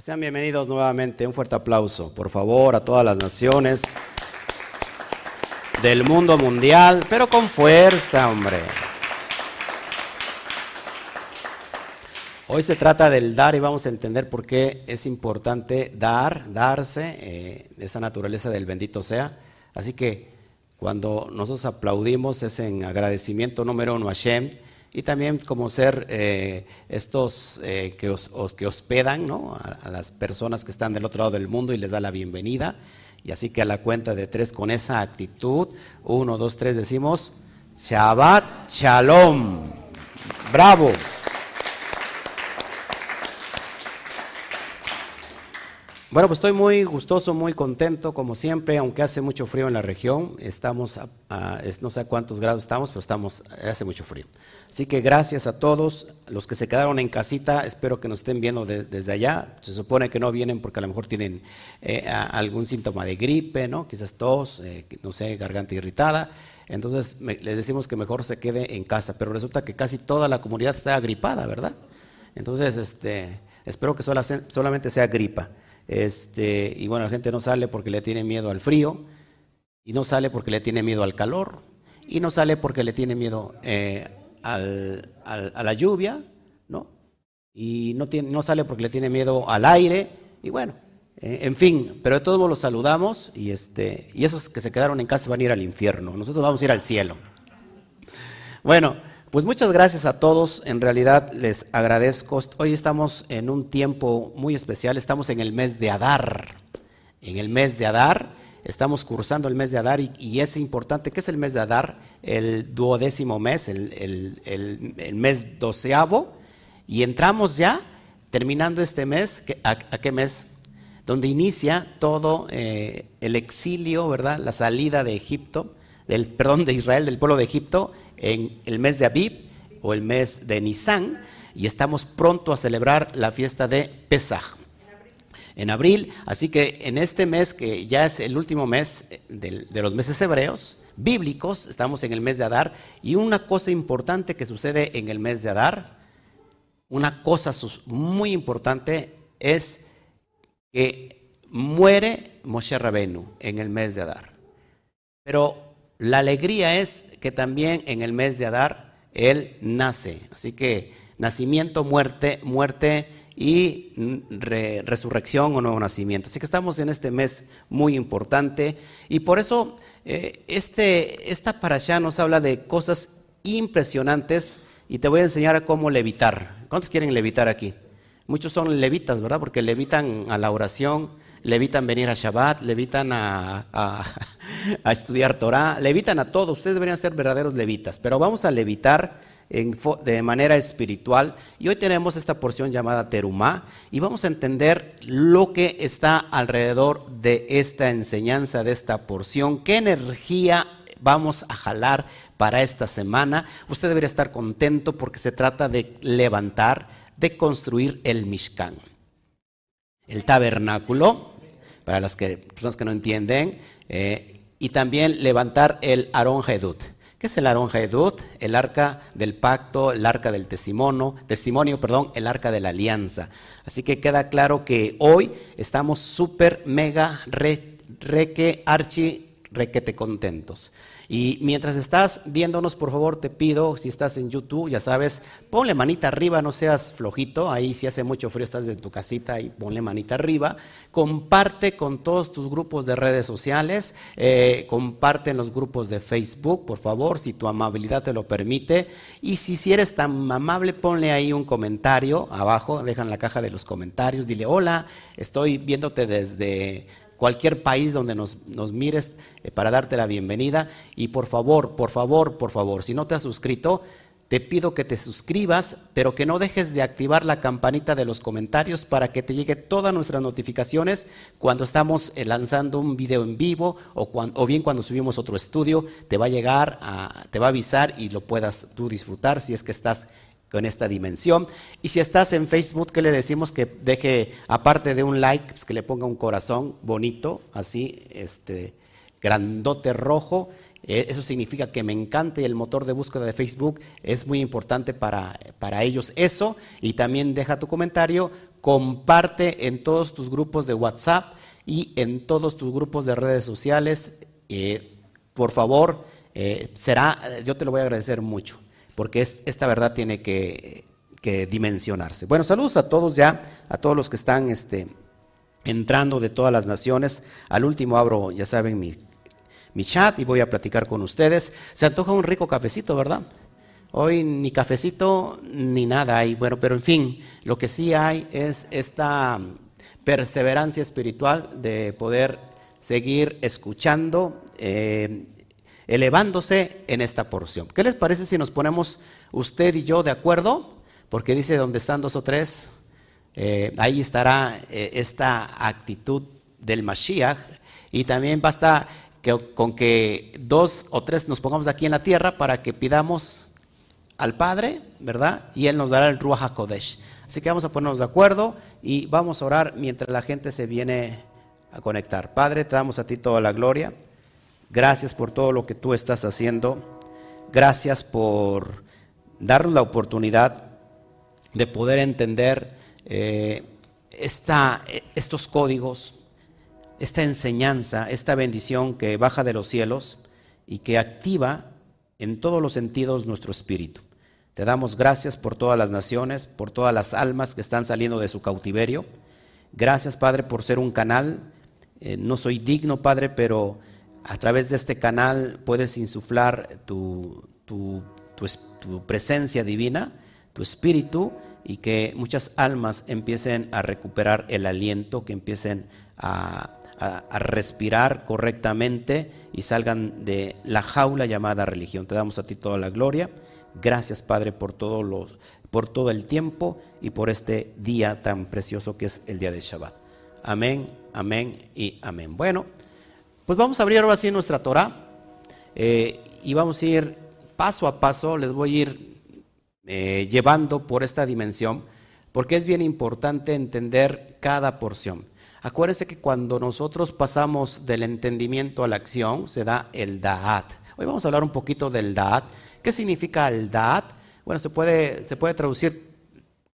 Pues sean bienvenidos nuevamente. Un fuerte aplauso, por favor, a todas las naciones del mundo mundial, pero con fuerza, hombre. Hoy se trata del dar y vamos a entender por qué es importante dar, darse, eh, esa naturaleza del bendito sea. Así que cuando nosotros aplaudimos es en agradecimiento número uno a Hashem y también como ser eh, estos eh, que, os, que hospedan ¿no? a, a, las personas que están del otro lado del mundo y les da la bienvenida. Y así que a la cuenta de tres con esa actitud, uno, dos, tres, decimos Shabbat Shalom. Bravo. Bueno, pues estoy muy gustoso, muy contento, como siempre, aunque hace mucho frío en la región. Estamos, a, a, no sé a cuántos grados estamos, pero estamos, hace mucho frío. Así que gracias a todos los que se quedaron en casita. Espero que nos estén viendo de, desde allá. Se supone que no vienen porque a lo mejor tienen eh, algún síntoma de gripe, ¿no? Quizás tos, eh, no sé, garganta irritada. Entonces me, les decimos que mejor se quede en casa. Pero resulta que casi toda la comunidad está agripada, ¿verdad? Entonces, este, espero que sola, solamente sea gripa. Este, y bueno, la gente no sale porque le tiene miedo al frío, y no sale porque le tiene miedo al calor, y no sale porque le tiene miedo eh, al, al, a la lluvia, ¿no? Y no, tiene, no sale porque le tiene miedo al aire, y bueno, eh, en fin, pero de todos modos los saludamos, y, este, y esos que se quedaron en casa van a ir al infierno, nosotros vamos a ir al cielo. Bueno, pues muchas gracias a todos, en realidad les agradezco. Hoy estamos en un tiempo muy especial, estamos en el mes de Adar. En el mes de Adar, estamos cursando el mes de Adar y, es importante, ¿qué es el mes de Adar? El duodécimo mes, el, mes doceavo, y entramos ya, terminando este mes, ¿a, a qué mes? Donde inicia todo eh, el exilio, ¿verdad? La salida de Egipto, del, perdón, de Israel, del pueblo de Egipto, en el mes de Abib o el mes de Nisan y estamos pronto a celebrar la fiesta de Pesaj. En abril, así que en este mes que ya es el último mes de, de, los meses hebreos, bíblicos, estamos en el mes de Adar y una cosa importante que sucede en el mes de Adar, una cosa muy importante es que muere Moshe Rabenu en el mes de Adar. Pero la alegría es que también en el mes de Adar Él nace. Así que nacimiento, muerte, muerte y re, resurrección o nuevo nacimiento. Así que estamos en este mes muy importante y por eso eh, este, esta parasha nos habla de cosas impresionantes y te voy a enseñar cómo levitar. ¿Cuántos quieren levitar aquí? Muchos son levitas, ¿verdad? Porque levitan a la oración, le evitan venir a Shabbat, le evitan a, a, estudiar Torah, le evitan a todo. Ustedes deberían ser verdaderos levitas, pero vamos a levitar de manera espiritual. Y hoy tenemos esta porción llamada Terumá y vamos a entender lo que está alrededor de esta enseñanza, de esta porción, qué energía vamos a jalar para esta semana. Usted debería estar contento porque se trata de levantar, de construir el Mishkan el tabernáculo, para las que, personas que no entienden, eh, y también levantar el Aarón Hedut. ¿Qué es el Aarón Hedut? El arca del pacto, el arca del testimonio, testimonio, perdón, el arca de la alianza. Así que queda claro que hoy estamos súper, mega, re, reque, archi, requete contentos. Y mientras estás viéndonos, por favor, te pido, si estás en YouTube, ya sabes, ponle manita arriba, no seas flojito. Ahí si hace mucho frío, estás en tu casita y ponle manita arriba. Comparte con todos tus grupos de redes sociales. Eh, comparte en los grupos de Facebook, por favor, si tu amabilidad te lo permite. Y si, si eres tan amable, ponle ahí un comentario abajo, deja en la caja de los comentarios. Dile, hola, estoy viéndote desde cualquier país donde nos, nos mires eh, para darte la bienvenida. Y por favor, por favor, por favor, si no te has suscrito, te pido que te suscribas, pero que no dejes de activar la campanita de los comentarios para que te llegue todas nuestras notificaciones cuando estamos eh, lanzando un video en vivo o, o bien cuando subimos otro estudio, te va a llegar, te va a avisar y lo puedas tú disfrutar si es que estás con esta dimensión. Y si estás en Facebook, ¿qué le decimos? Que deje, aparte de un like, pues que le ponga un corazón bonito, así, este, grandote rojo. Eh, eso significa que me encante el motor de búsqueda de Facebook, es muy importante para, para ellos eso. Y también deja tu comentario comparte en todos tus grupos de WhatsApp y en todos tus grupos de redes sociales. Eh, por favor, eh, será, yo te lo voy a agradecer mucho, porque esta verdad tiene que, dimensionarse. Bueno, saludos a todos ya, a todos los que están este, entrando de todas las naciones. Al último abro, ya saben, mi, chat y voy a platicar con ustedes. Se antoja un rico cafecito, ¿verdad? Hoy ni cafecito ni nada hay. Bueno, pero en fin, lo que sí hay es esta perseverancia espiritual de poder seguir escuchando, eh, elevándose en esta porción. ¿Qué les parece si nos ponemos usted y yo de acuerdo? Porque dice, donde están dos o tres, eh, ahí estará eh, esta actitud del Mashiach. Y también basta con que dos o tres nos pongamos aquí en la tierra para que pidamos al Padre, ¿verdad? Y Él nos dará el Ruach HaKodesh. Así que vamos a ponernos de acuerdo y vamos a orar mientras la gente se viene a conectar. Padre, te damos a ti toda la gloria. Gracias por todo lo que tú estás haciendo. Gracias por darnos la oportunidad de poder entender eh, esta, estos códigos, esta enseñanza, esta bendición que baja de los cielos y que activa en todos los sentidos nuestro espíritu. Te damos gracias por todas las naciones, por todas las almas que están saliendo de su cautiverio. Gracias, Padre, por ser un canal. Eh, no soy digno, Padre, pero a través de este canal puedes insuflar tu, tu, presencia divina, tu espíritu, y que muchas almas empiecen a recuperar el aliento, que empiecen a, a, respirar correctamente y salgan de la jaula llamada religión. Te damos a ti toda la gloria. Gracias, Padre, por todo, los, por todo el tiempo y por este día tan precioso que es el día de Shabbat. Amén, amén y amén. Bueno, pues vamos a abrir ahora sí nuestra Torah eh, y vamos a ir paso a paso, les voy a ir eh, llevando por esta dimensión, porque es bien importante entender cada porción. Acuérdense que cuando nosotros pasamos del entendimiento a la acción, se da el Da'at. Hoy vamos a hablar un poquito del Da'at ¿Qué significa el Da'at? Bueno, se puede, se puede traducir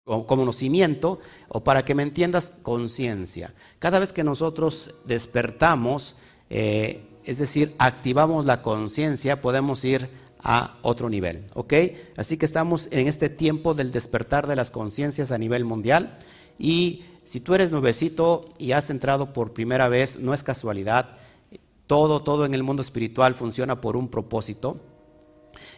como conocimiento o para que me entiendas, conciencia. Cada vez que nosotros despertamos, eh, es decir, activamos la conciencia, podemos ir a otro nivel, ¿ok? Así que estamos en este tiempo del despertar de las conciencias a nivel mundial y si tú eres nuevecito y has entrado por primera vez, no es casualidad, todo, todo en el mundo espiritual funciona por un propósito.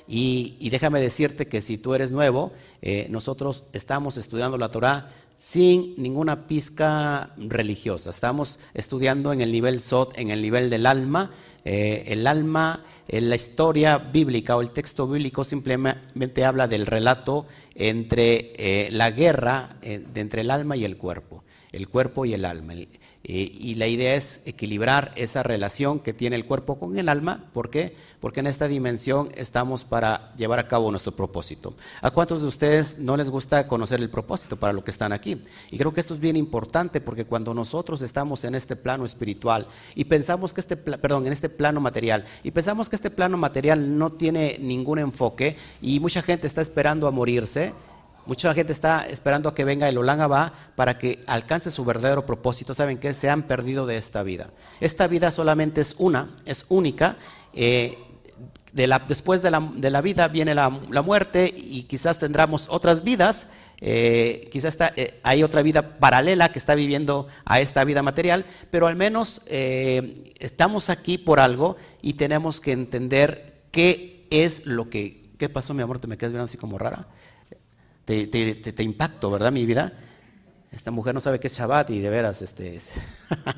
Y, déjame decirte que si tú eres nuevo, eh, nosotros estamos estudiando la Torah sin ninguna pizca religiosa. Estamos estudiando en el nivel Sot, en el nivel del alma. Eh, el alma, en la historia bíblica o el texto bíblico simplemente habla del relato entre eh, la guerra entre el alma y el cuerpo, el cuerpo y el alma. Eh, y la idea es equilibrar esa relación que tiene el cuerpo con el alma. ¿Por qué? Porque en esta dimensión estamos para llevar a cabo nuestro propósito. ¿A cuántos de ustedes no les gusta conocer el propósito para lo que están aquí? Y creo que esto es bien importante porque cuando nosotros estamos en este plano espiritual y pensamos que este, perdón, en este plano material, y pensamos que este plano material no tiene ningún enfoque y mucha gente está esperando a morirse, Mucha gente está esperando a que venga el Olán para que alcance su verdadero propósito. ¿Saben qué? Se han perdido de esta vida. Esta vida solamente es una, es única. Eh, después de la, vida viene la, muerte y quizás tendremos otras vidas. Eh, quizás eh, hay otra vida paralela que está viviendo a esta vida material, pero al menos estamos aquí por algo y tenemos que entender qué es lo que... ¿Qué pasó, mi amor? ¿Te me quedas viendo así como rara? Te, te, impacto, ¿verdad, mi vida? Esta mujer no sabe qué es Shabbat y de veras, este es.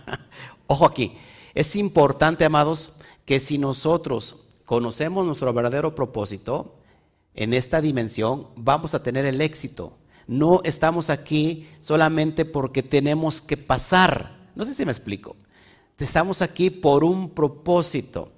Ojo aquí, es importante, amados, que si nosotros conocemos nuestro verdadero propósito en esta dimensión, vamos a tener el éxito. No estamos aquí solamente porque tenemos que pasar. No sé si me explico. Estamos aquí por un propósito.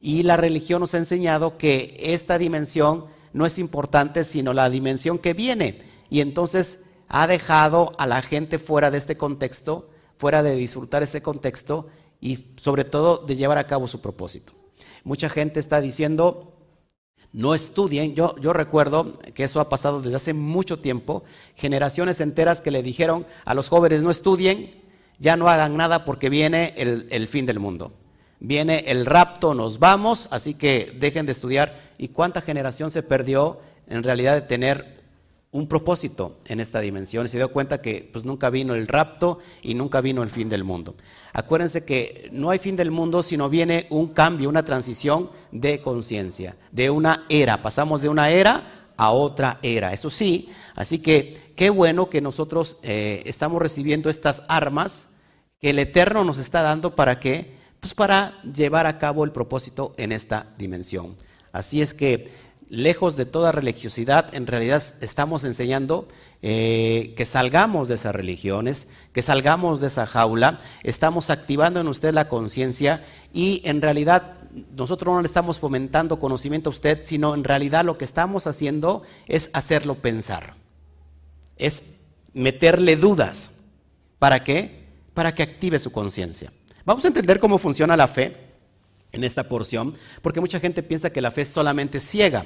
Y la religión nos ha enseñado que esta dimensión no es importante, sino la dimensión que viene. Y entonces ha dejado a la gente fuera de este contexto, fuera de disfrutar este contexto y sobre todo de llevar a cabo su propósito. Mucha gente está diciendo, no estudien. Yo, recuerdo que eso ha pasado desde hace mucho tiempo, generaciones enteras que le dijeron a los jóvenes no estudien, ya no hagan nada porque viene el fin del mundo. Viene el rapto, nos vamos, así que dejen de estudiar. ¿Y cuánta generación se perdió en realidad de tener un propósito en esta dimensión. Se dio cuenta que pues, nunca vino el rapto y nunca vino el fin del mundo. Acuérdense que no hay fin del mundo, sino viene un cambio, una transición de conciencia, de una era. Pasamos de una era a otra era. Eso sí, así que qué bueno que nosotros eh, estamos recibiendo estas armas que el Eterno nos está dando para qué? Pues para llevar a cabo el propósito en esta dimensión. Así es que lejos de toda religiosidad, en realidad estamos enseñando eh, que salgamos de esas religiones, que salgamos de esa jaula, estamos activando en usted la conciencia y en realidad nosotros no le estamos fomentando conocimiento a usted, sino en realidad lo que estamos haciendo es hacerlo pensar, es meterle dudas. ¿Para qué? Para que active su conciencia. Vamos a entender cómo funciona la fe en esta porción, porque mucha gente piensa que la fe es solamente ciega.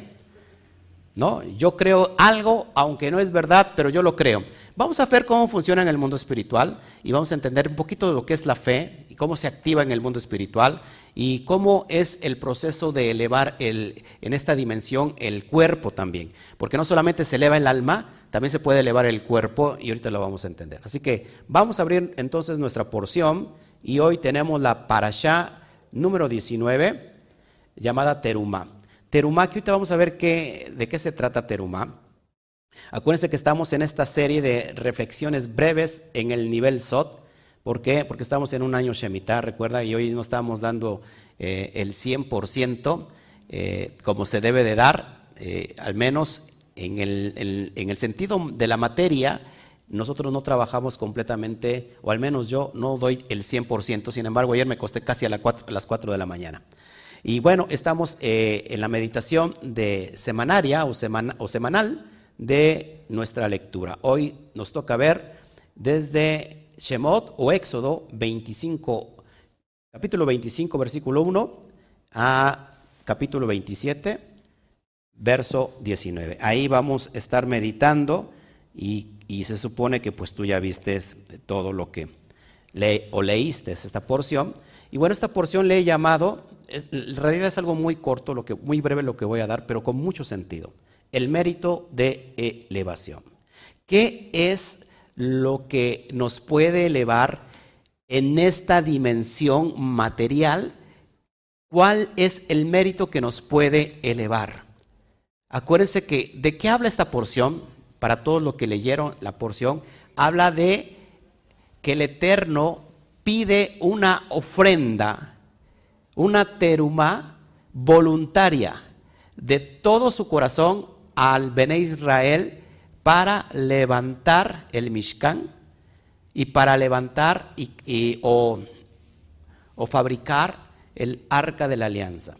¿no? Yo creo algo, aunque no es verdad, pero yo lo creo. Vamos a ver cómo funciona en el mundo espiritual y vamos a entender un poquito de lo que es la fe y cómo se activa en el mundo espiritual y cómo es el proceso de elevar el, en esta dimensión el cuerpo también. Porque no solamente se eleva el alma, también se puede elevar el cuerpo y ahorita lo vamos a entender. Así que vamos a abrir entonces nuestra porción y hoy tenemos la parashá número 19 llamada Terumá. Terumá, que ahorita vamos a ver qué, de qué se trata Terumá. Acuérdense que estamos en esta serie de reflexiones breves en el nivel SOT. ¿Por qué? Porque estamos en un año Shemitah, recuerda, y hoy no estamos dando eh, el 100% eh, como se debe de dar, eh, al menos en el, en el sentido de la materia, nosotros no trabajamos completamente, o al menos yo no doy el 100%, sin embargo ayer me costé casi a, las 4 de la mañana. Y bueno, estamos eh, en la meditación de semanaria o, o semanal de nuestra lectura. Hoy nos toca ver desde Shemot o Éxodo 25, capítulo 25, versículo 1 a capítulo 27, verso 19. Ahí vamos a estar meditando y, se supone que pues tú ya viste todo lo que le, o leíste esta porción. Y bueno, esta porción le he llamado en realidad es algo muy corto, lo que, muy breve lo que voy a dar, pero con mucho sentido. El mérito de elevación. ¿Qué es lo que nos puede elevar en esta dimensión material? ¿Cuál es el mérito que nos puede elevar? Acuérdense que de qué habla esta porción, para todos los que leyeron la porción, habla de que el Eterno pide una ofrenda una teruma voluntaria de todo su corazón al Bene Israel para levantar el Mishkan y para levantar y, o, o fabricar el arca de la alianza.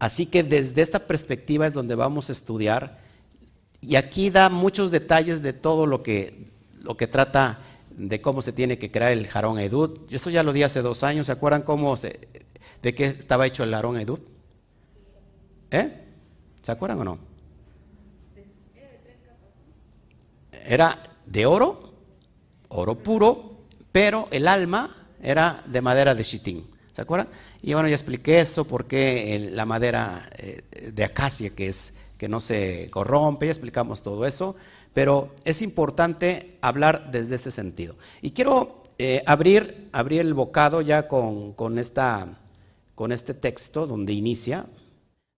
Así que desde esta perspectiva es donde vamos a estudiar y aquí da muchos detalles de todo lo que, lo que trata de cómo se tiene que crear el jarón Edud. Eso ya lo di hace dos años. ¿Se acuerdan cómo se, de qué estaba hecho el jarón Edud? ¿Eh? ¿Se acuerdan o no? Era de oro, oro puro, pero el alma era de madera de chitín. ¿Se acuerdan? Y bueno, ya expliqué eso, porque la madera eh, de acacia, que, es, que no se corrompe, ya explicamos todo eso. Pero es importante hablar desde ese sentido. Y quiero eh, abrir, abrir el bocado ya con, esta, con este texto donde inicia.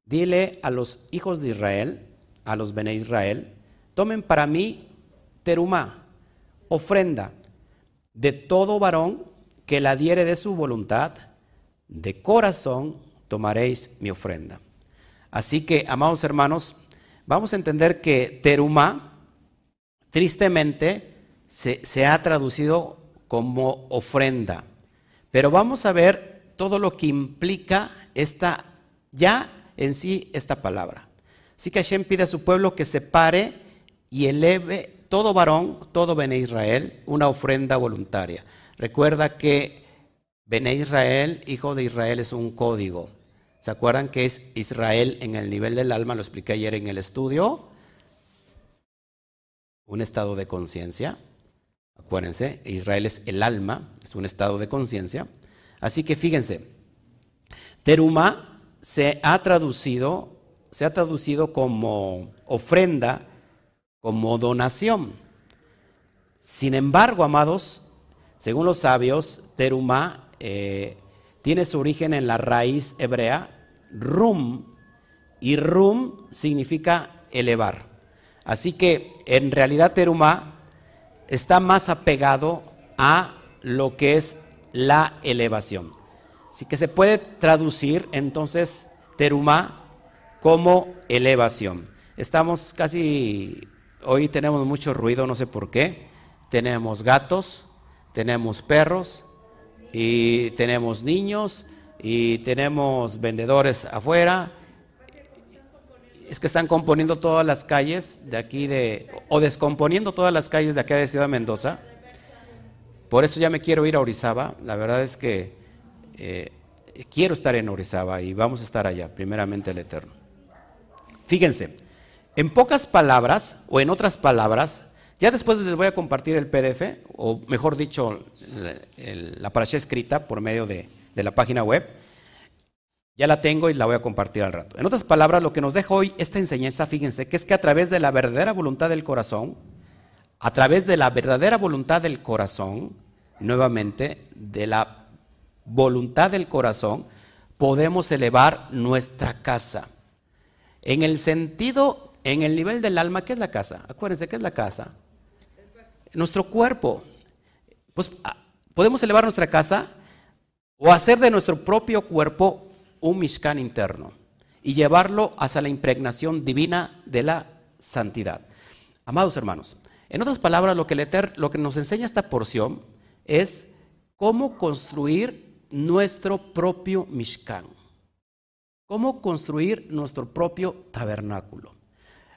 Dile a los hijos de Israel, a los Bene Israel, tomen para mí terumá, ofrenda, de todo varón que la diere de su voluntad, de corazón tomaréis mi ofrenda. Así que, amados hermanos, vamos a entender que terumá tristemente se, ha traducido como ofrenda. Pero vamos a ver todo lo que implica esta, ya en sí esta palabra. Así que Hashem pide a su pueblo que se pare y eleve todo varón, todo Bene Israel, una ofrenda voluntaria. Recuerda que Bene Israel, hijo de Israel, es un código. ¿Se acuerdan que es Israel en el nivel del alma? Lo expliqué ayer en el estudio. Un estado de conciencia. Acuérdense, Israel es el alma, es un estado de conciencia. Así que fíjense, teruma se ha traducido, se ha traducido como ofrenda, como donación. Sin embargo, amados, según los sabios, teruma eh, tiene su origen en la raíz hebrea rum, y rum significa elevar. Así que en realidad teruma está más apegado a lo que es la elevación. Así que se puede traducir entonces teruma como elevación. Estamos casi, hoy tenemos mucho ruido, no sé por qué. Tenemos gatos, tenemos perros y tenemos niños y tenemos vendedores afuera. Es que están componiendo todas las calles de aquí de, o descomponiendo todas las calles de acá de Ciudad Mendoza. Por eso ya me quiero ir a Orizaba. La verdad es que eh, quiero estar en Orizaba y vamos a estar allá, primeramente el Eterno. Fíjense, en pocas palabras, o en otras palabras, ya después les voy a compartir el PDF, o mejor dicho, la parasha escrita por medio de, de la página web. Ya la tengo y la voy a compartir al rato. En otras palabras, lo que nos deja hoy esta enseñanza, fíjense, que es que a través de la verdadera voluntad del corazón, a través de la verdadera voluntad del corazón, nuevamente, de la voluntad del corazón, podemos elevar nuestra casa. En el sentido, en el nivel del alma, ¿qué es la casa? Acuérdense, ¿qué es la casa? Nuestro cuerpo. Pues ah, podemos elevar nuestra casa o hacer de nuestro propio cuerpo un Mishkan interno y llevarlo hacia la impregnación divina de la santidad. Amados hermanos, en otras palabras, lo que, lo que nos enseña esta porción es cómo construir nuestro propio Mishkan, cómo construir nuestro propio tabernáculo.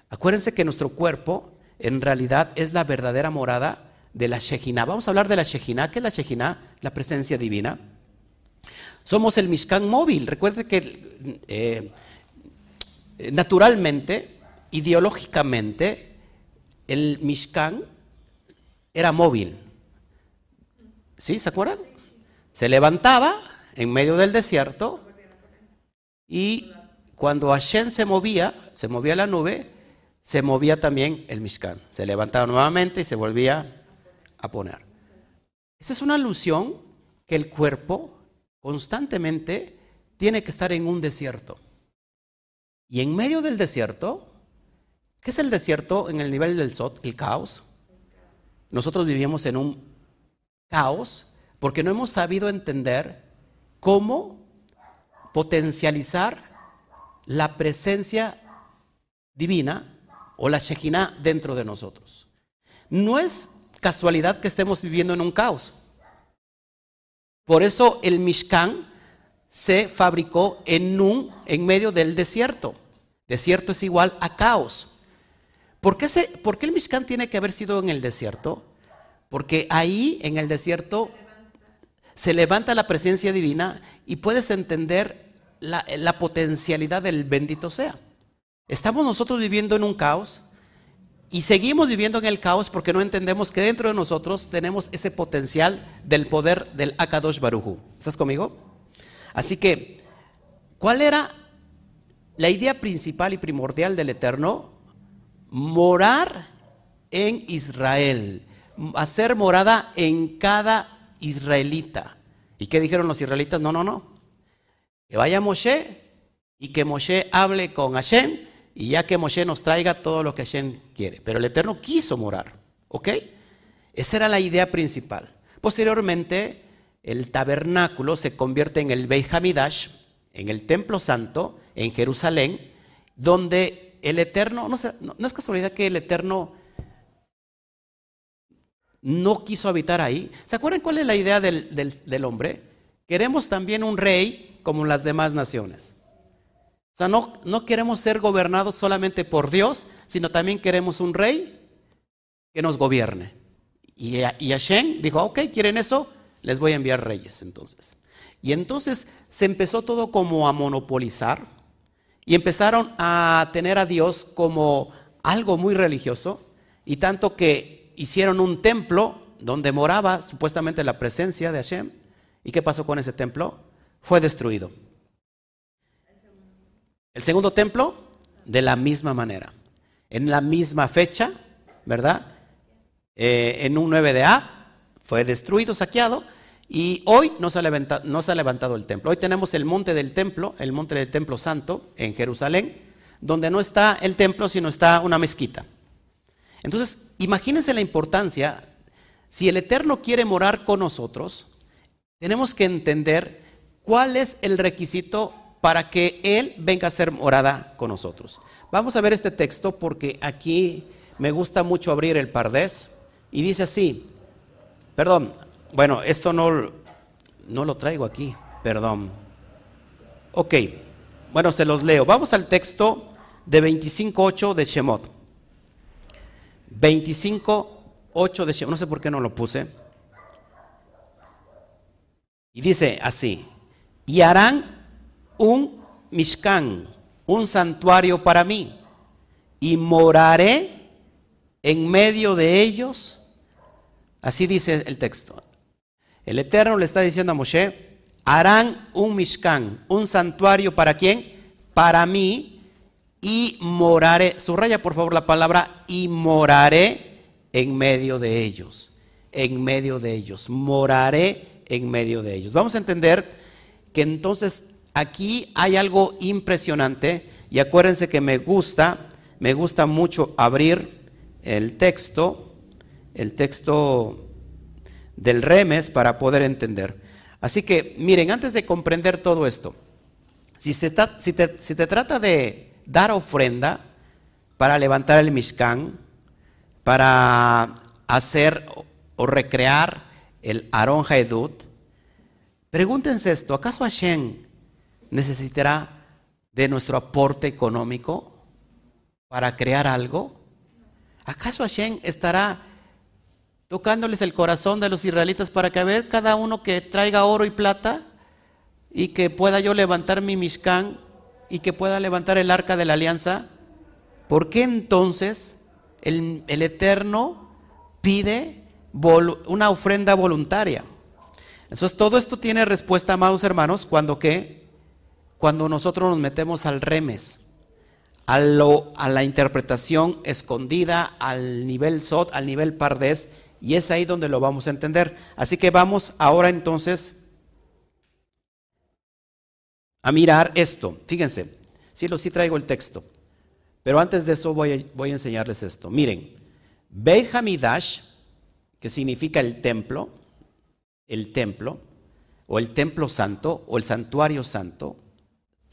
Acuérdense que nuestro cuerpo en realidad es la verdadera morada de la Shejina. Vamos a hablar de la Shejina. ¿Qué es la Shejina? La presencia divina. Somos el Mishkan móvil. Recuerde que eh, naturalmente, ideológicamente, el Mishkan era móvil. ¿Sí? ¿Se acuerdan? Se levantaba en medio del desierto y cuando Hashem se movía, se movía la nube, se movía también el Mishkan. Se levantaba nuevamente y se volvía a poner. Esta es una alusión que el cuerpo constantemente tiene que estar en un desierto. Y en medio del desierto, ¿qué es el desierto en el nivel del Sot? El caos. Nosotros vivimos en un caos porque no hemos sabido entender cómo potencializar la presencia divina o la Shekinah dentro de nosotros. No es casualidad que estemos viviendo en un caos. Por eso el Mishkan se fabricó en un en medio del desierto. Desierto es igual a caos. ¿Por qué, se, ¿Por qué el Mishkan tiene que haber sido en el desierto? Porque ahí en el desierto se levanta la presencia divina y puedes entender la, la potencialidad del bendito sea. Estamos nosotros viviendo en un caos y seguimos viviendo en el caos porque no entendemos que dentro de nosotros tenemos ese potencial del poder del Akadosh Baruju. ¿Estás conmigo? Así que, ¿cuál era la idea principal y primordial del Eterno? Morar en Israel, hacer morada en cada israelita. ¿Y qué dijeron los israelitas? No, no, no. Que vaya Moshe y que Moshe hable con Hashem y ya que Moshe nos traiga todo lo que Hashem quiere. Pero el Eterno quiso morar, ¿ok? Esa era la idea principal. Posteriormente, el tabernáculo se convierte en el Beit Hamidash, en el templo santo, en Jerusalén, donde el Eterno, no, es casualidad que el Eterno no quiso habitar ahí. ¿Se acuerdan cuál es la idea del hombre? Queremos también un rey como las demás naciones. O sea, no, no queremos ser gobernados solamente por Dios, sino también queremos un rey que nos gobierne. Y, y Hashem dijo, ok, ¿quieren eso? Les voy a enviar reyes entonces. Y entonces se empezó todo como a monopolizar y empezaron a tener a Dios como algo muy religioso y tanto que hicieron un templo donde moraba supuestamente la presencia de Hashem. ¿Y qué pasó con ese templo? Fue destruido. El segundo templo, de la misma manera, en la misma fecha, ¿verdad? Eh, en un 9 de A, fue destruido, saqueado, y hoy no se, ha levantado, no se ha levantado el templo. Hoy tenemos el monte del templo, el monte del templo santo en Jerusalén, donde no está el templo, sino está una mezquita. Entonces, imagínense la importancia, si el Eterno quiere morar con nosotros, tenemos que entender cuál es el requisito para que Él venga a ser morada con nosotros. Vamos a ver este texto porque aquí me gusta mucho abrir el Pardés y dice así, perdón, bueno, esto no, no lo traigo aquí, perdón. Ok, bueno, se los leo. Vamos al texto de 25.8 de Shemot. 25.8 de Shemot, no sé por qué no lo puse. Y dice así, y harán un mishkan, un santuario para mí, y moraré en medio de ellos. Así dice el texto. El Eterno le está diciendo a Moshe, harán un mishkan, un santuario para quién? Para mí, y moraré, subraya por favor la palabra, y moraré en medio de ellos, en medio de ellos, moraré en medio de ellos. Vamos a entender que entonces aquí hay algo impresionante y acuérdense que me gusta, me gusta mucho abrir el texto, el texto del remes para poder entender. Así que miren, antes de comprender todo esto, si, se te trata de dar ofrenda para levantar el Mishkan, para hacer o recrear el Aron Haedut, Pregúntense esto, ¿acaso Hashem necesitará de nuestro aporte económico para crear algo? ¿Acaso Hashem estará tocándoles el corazón de los israelitas para que a ver cada uno que traiga oro y plata y que pueda yo levantar mi Mishkan y que pueda levantar el arca de la alianza? ¿Por qué entonces el, el Eterno pide una ofrenda voluntaria? Entonces todo esto tiene respuesta, amados hermanos, cuando qué? Cuando nosotros nos metemos al remes, a, lo, a la interpretación escondida, al nivel sot, al nivel pardés, y es ahí donde lo vamos a entender. Así que vamos ahora entonces a mirar esto. Fíjense, sí, lo, sí traigo el texto, pero antes de eso voy a, voy a enseñarles esto. Miren, Beit Hamidash, que significa el templo, el templo, o el templo santo, o el santuario santo,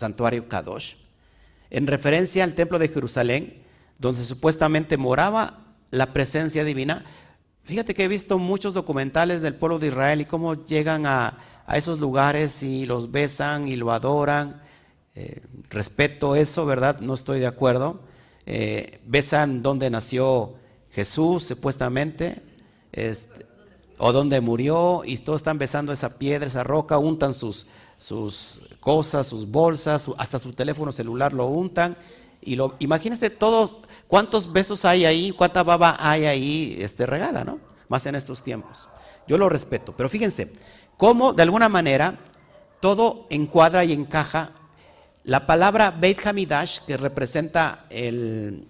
santuario Kadosh, en referencia al templo de Jerusalén, donde supuestamente moraba la presencia divina. Fíjate que he visto muchos documentales del pueblo de Israel y cómo llegan a, esos lugares y los besan y lo adoran. Eh, respeto eso, ¿verdad? No estoy de acuerdo. Eh, besan donde nació Jesús, supuestamente. Este, o donde murió y todos están besando esa piedra, esa roca, untan sus, sus cosas, sus bolsas, hasta su teléfono celular lo untan. Y lo, imagínense todo, cuántos besos hay ahí, cuánta baba hay ahí este, regada, ¿no? Más en estos tiempos. Yo lo respeto, pero fíjense, cómo de alguna manera todo encuadra y encaja. La palabra Beit Hamidash, que representa el,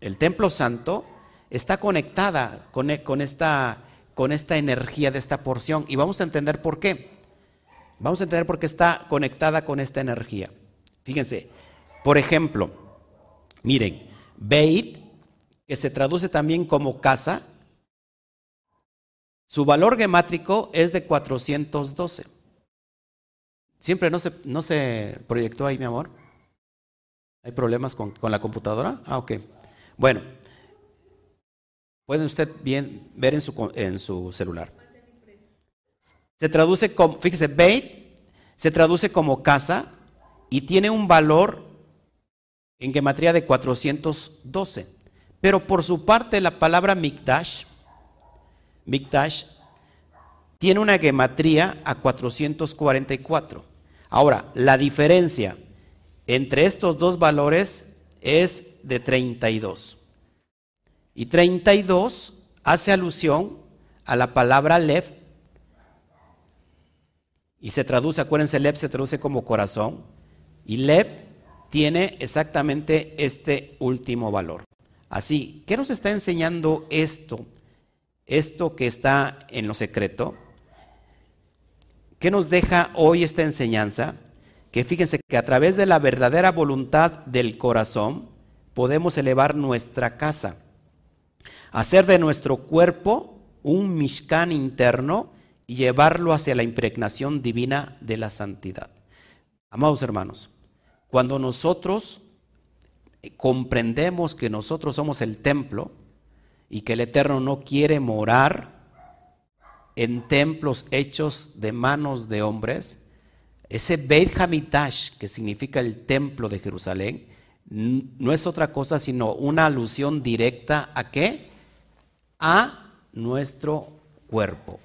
el templo santo, está conectada con, con esta con esta energía de esta porción. Y vamos a entender por qué. Vamos a entender por qué está conectada con esta energía. Fíjense, por ejemplo, miren, Beit, que se traduce también como casa, su valor gemátrico es de 412. Siempre no se, no se proyectó ahí, mi amor. ¿Hay problemas con, con la computadora? Ah, ok. Bueno, Pueden usted bien ver en su, en su celular. Se traduce como, fíjese, Beit se traduce como casa y tiene un valor en gematría de 412. Pero por su parte la palabra Mikdash, Mikdash tiene una gematría a 444. Ahora, la diferencia entre estos dos valores es de 32. Y 32 hace alusión a la palabra Lev. Y se traduce, acuérdense, Lev se traduce como corazón. Y Lev tiene exactamente este último valor. Así, ¿qué nos está enseñando esto? Esto que está en lo secreto. ¿Qué nos deja hoy esta enseñanza? Que fíjense que a través de la verdadera voluntad del corazón podemos elevar nuestra casa, hacer de nuestro cuerpo un mishkan interno y llevarlo hacia la impregnación divina de la santidad. Amados hermanos, cuando nosotros comprendemos que nosotros somos el templo y que el Eterno no quiere morar en templos hechos de manos de hombres, ese Beit Hamitash, que significa el templo de Jerusalén, no es otra cosa sino una alusión directa a qué? A nuestro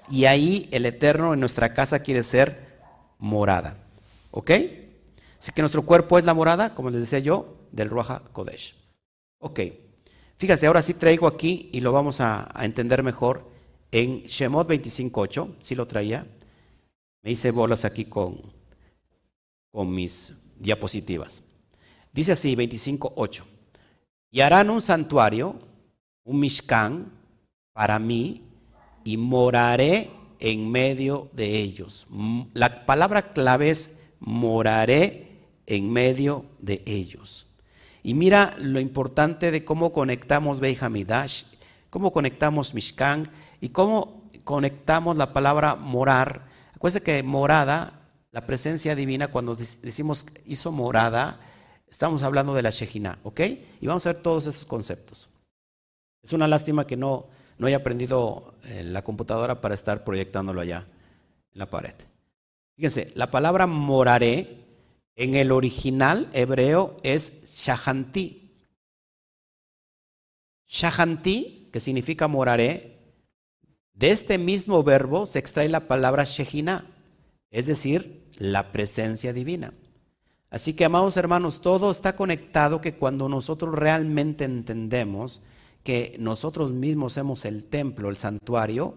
Y ahí el Eterno en nuestra casa quiere ser morada. ¿Ok? Así que nuestro cuerpo es la morada, como les decía yo, del Ruaja Kodesh. Ok. Fíjate, ahora sí traigo aquí y lo vamos a, entender mejor en Shemot 25.8, sí lo traía. Me hice bolas aquí con, con mis diapositivas. Dice así, 25.8. Y harán un santuario, un mishkan, para mí, y moraré en medio de ellos. La palabra clave es moraré en medio de ellos. Y mira lo importante de cómo conectamos Beihamidash, cómo conectamos Mishkan y cómo conectamos la palabra morar. Acuérdense que morada, la presencia divina, cuando decimos hizo morada, estamos hablando de la Shejina, ¿ok? Y vamos a ver todos estos conceptos. Es una lástima que no, no haya aprendido eh, la computadora para estar proyectándolo allá en la pared. Fíjense, la palabra moraré en el original hebreo es shahanti. Shahanti, que significa moraré, de este mismo verbo se extrae la palabra Shejina, es decir, la presencia divina. Así que, amados hermanos, todo está conectado que cuando nosotros realmente entendemos que nosotros mismos somos el templo, el santuario,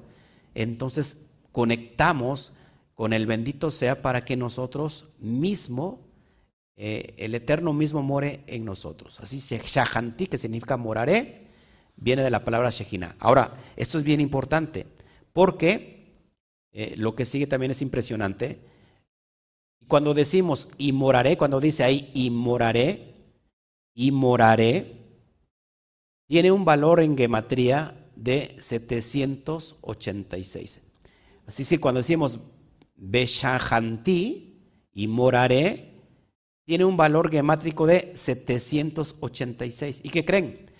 entonces conectamos con el bendito sea para que nosotros mismos eh, el Eterno mismo more en nosotros. Así, Shahanti, que significa moraré, viene de la palabra Shejina. Ahora, esto es bien importante, porque eh, lo que sigue también es impresionante. Cuando decimos y moraré, cuando dice ahí y moraré, y moraré, tiene un valor en gematría de 786. Así que cuando decimos Beshahanti y moraré, tiene un valor gemátrico de 786. ¿Y qué creen?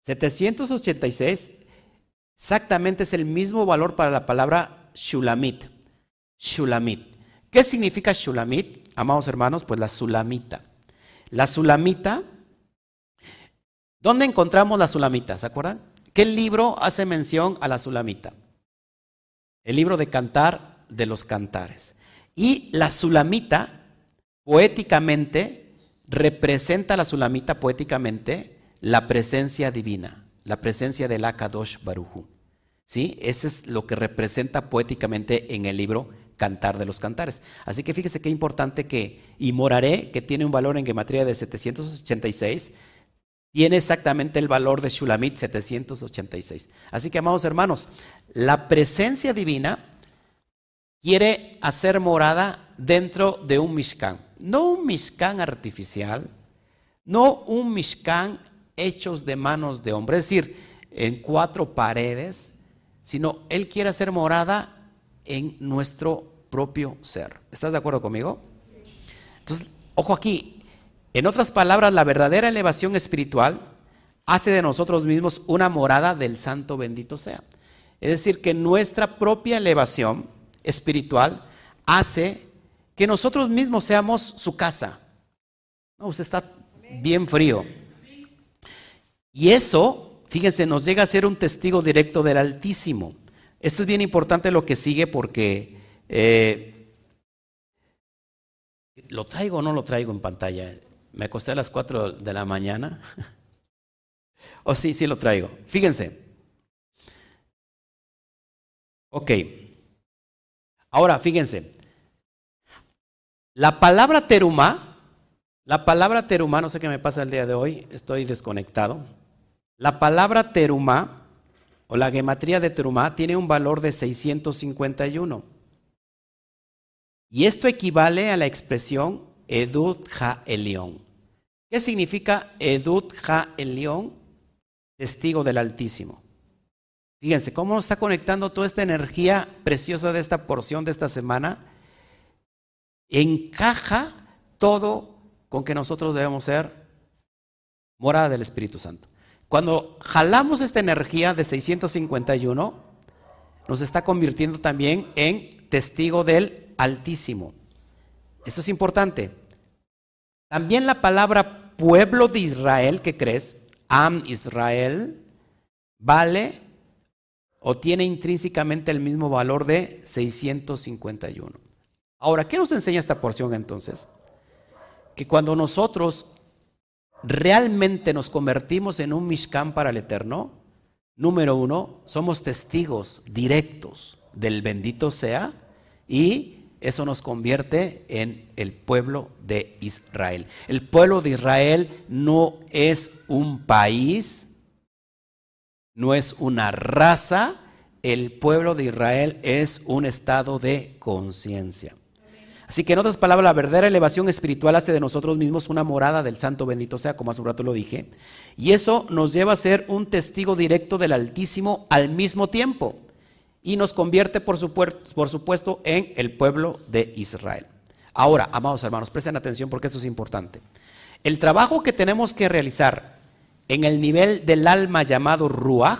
786 exactamente es el mismo valor para la palabra Shulamit. Shulamit. ¿Qué significa Shulamit? Amados hermanos, pues la Sulamita. La Sulamita, ¿dónde encontramos la Sulamita? ¿Se acuerdan? ¿Qué libro hace mención a la Sulamita? El libro de Cantar de los Cantares. Y la Sulamita poéticamente representa la sulamita poéticamente la presencia divina, la presencia del Akadosh Baruju. ¿Sí? Eso es lo que representa poéticamente en el libro Cantar de los Cantares. Así que fíjese qué importante que y moraré, que tiene un valor en gematría de 786, tiene exactamente el valor de Shulamit 786. Así que, amados hermanos, la presencia divina quiere hacer morada dentro de un Mishkan no un Mishkan artificial, no un Mishkan hechos de manos de hombre, es decir, en cuatro paredes, sino Él quiere hacer morada en nuestro propio ser. ¿Estás de acuerdo conmigo? Entonces, ojo aquí, en otras palabras, la verdadera elevación espiritual hace de nosotros mismos una morada del santo bendito sea. Es decir, que nuestra propia elevación espiritual hace que nosotros mismos seamos su casa. No, usted está bien frío. Y eso, fíjense, nos llega a ser un testigo directo del Altísimo. Esto es bien importante lo que sigue porque eh, lo traigo o no lo traigo en pantalla. Me acosté a las 4 de la mañana. o oh, sí, sí lo traigo. Fíjense. Ok. Ahora, fíjense. La palabra teruma, la palabra teruma, no sé qué me pasa el día de hoy, estoy desconectado. La palabra teruma o la gematría de teruma tiene un valor de 651. Y esto equivale a la expresión Edut Ha Elión. ¿Qué significa Edut Ha Elión? Testigo del Altísimo. Fíjense cómo está conectando toda esta energía preciosa de esta porción de esta semana encaja todo con que nosotros debemos ser morada del Espíritu Santo. Cuando jalamos esta energía de 651, nos está convirtiendo también en testigo del Altísimo. Esto es importante. También la palabra pueblo de Israel, ¿qué crees? Am Israel, vale o tiene intrínsecamente el mismo valor de 651. Ahora, ¿qué nos enseña esta porción entonces? Que cuando nosotros realmente nos convertimos en un Mishkan para el Eterno, número uno, somos testigos directos del bendito sea y eso nos convierte en el pueblo de Israel. El pueblo de Israel no es un país, no es una raza, el pueblo de Israel es un estado de conciencia. Así que en otras palabras, la verdadera elevación espiritual hace de nosotros mismos una morada del Santo bendito sea, como hace un rato lo dije. Y eso nos lleva a ser un testigo directo del Altísimo al mismo tiempo. Y nos convierte, por, supuesto, en el pueblo de Israel. Ahora, amados hermanos, presten atención porque eso es importante. El trabajo que tenemos que realizar en el nivel del alma llamado Ruach,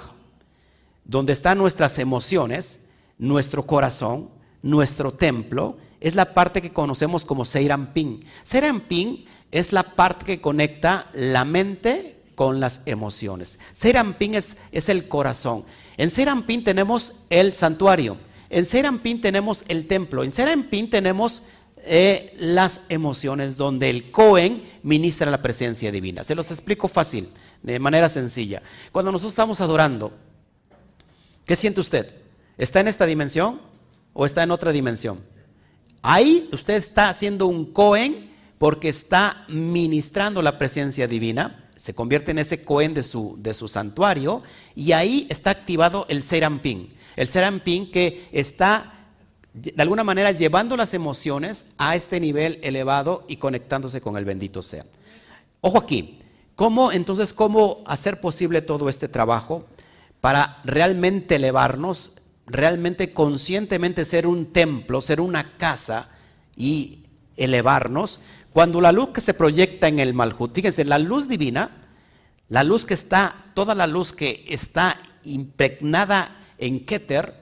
donde están nuestras emociones, nuestro corazón, nuestro templo, es la parte que conocemos como Seirampin. Seirampin es la parte que conecta la mente con las emociones. Seirampin es, es el corazón. En Seirampin tenemos el santuario. En Seirampin tenemos el templo. En Seirampin tenemos eh, las emociones donde el Cohen ministra la presencia divina. Se los explico fácil, de manera sencilla. Cuando nosotros estamos adorando, ¿qué siente usted? ¿Está en esta dimensión o está en otra dimensión? Ahí usted está haciendo un Cohen porque está ministrando la presencia divina, se convierte en ese Cohen de su, de su santuario y ahí está activado el Serampín. El Serampín que está de alguna manera llevando las emociones a este nivel elevado y conectándose con el bendito sea. Ojo aquí, ¿cómo entonces cómo hacer posible todo este trabajo para realmente elevarnos realmente conscientemente ser un templo, ser una casa y elevarnos, cuando la luz que se proyecta en el Malhut, fíjense, la luz divina, la luz que está, toda la luz que está impregnada en Keter,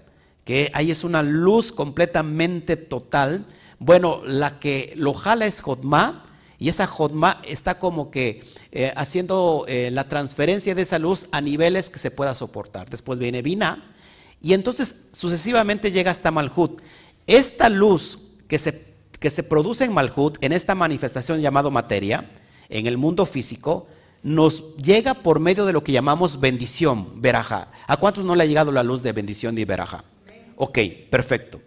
que ahí es una luz completamente total, bueno, la que lo jala es Jotma, y esa Jotma está como que eh, haciendo eh, la transferencia de esa luz a niveles que se pueda soportar. Después viene Vina, y entonces sucesivamente llega hasta Malhut. Esta luz que se, que se produce en Malhut, en esta manifestación llamada materia, en el mundo físico, nos llega por medio de lo que llamamos bendición, veraja. ¿A cuántos no le ha llegado la luz de bendición y veraja? Ok, perfecto.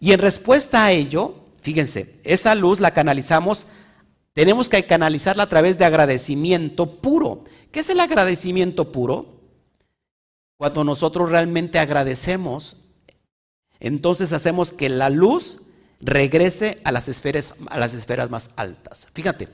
Y en respuesta a ello, fíjense, esa luz la canalizamos, tenemos que canalizarla a través de agradecimiento puro. ¿Qué es el agradecimiento puro? Cuando nosotros realmente agradecemos, entonces hacemos que la luz regrese a las esferas, a las esferas más altas. Fíjate,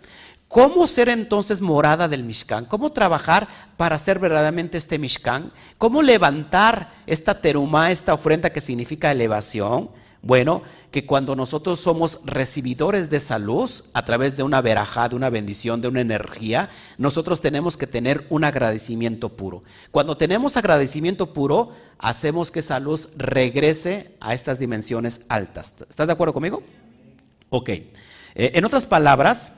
¿cómo ser entonces morada del Mishkan? ¿Cómo trabajar para ser verdaderamente este Mishkan? ¿Cómo levantar esta teruma, esta ofrenda que significa elevación? Bueno, que cuando nosotros somos recibidores de esa luz a través de una verajá, de una bendición, de una energía, nosotros tenemos que tener un agradecimiento puro. Cuando tenemos agradecimiento puro, hacemos que esa luz regrese a estas dimensiones altas. ¿Estás de acuerdo conmigo? Ok. Eh, en otras palabras,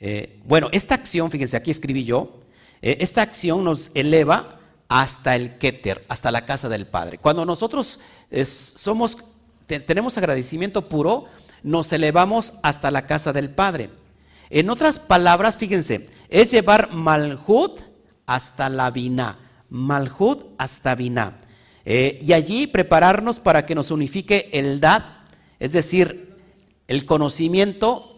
eh, bueno, esta acción, fíjense, aquí escribí yo, eh, esta acción nos eleva hasta el Keter, hasta la casa del Padre. Cuando nosotros somos, tenemos agradecimiento puro, nos elevamos hasta la casa del Padre. En otras palabras, fíjense, es llevar Malhut hasta la Biná. Malhut hasta Biná. Eh, y allí prepararnos para que nos unifique el Dad, es decir, el conocimiento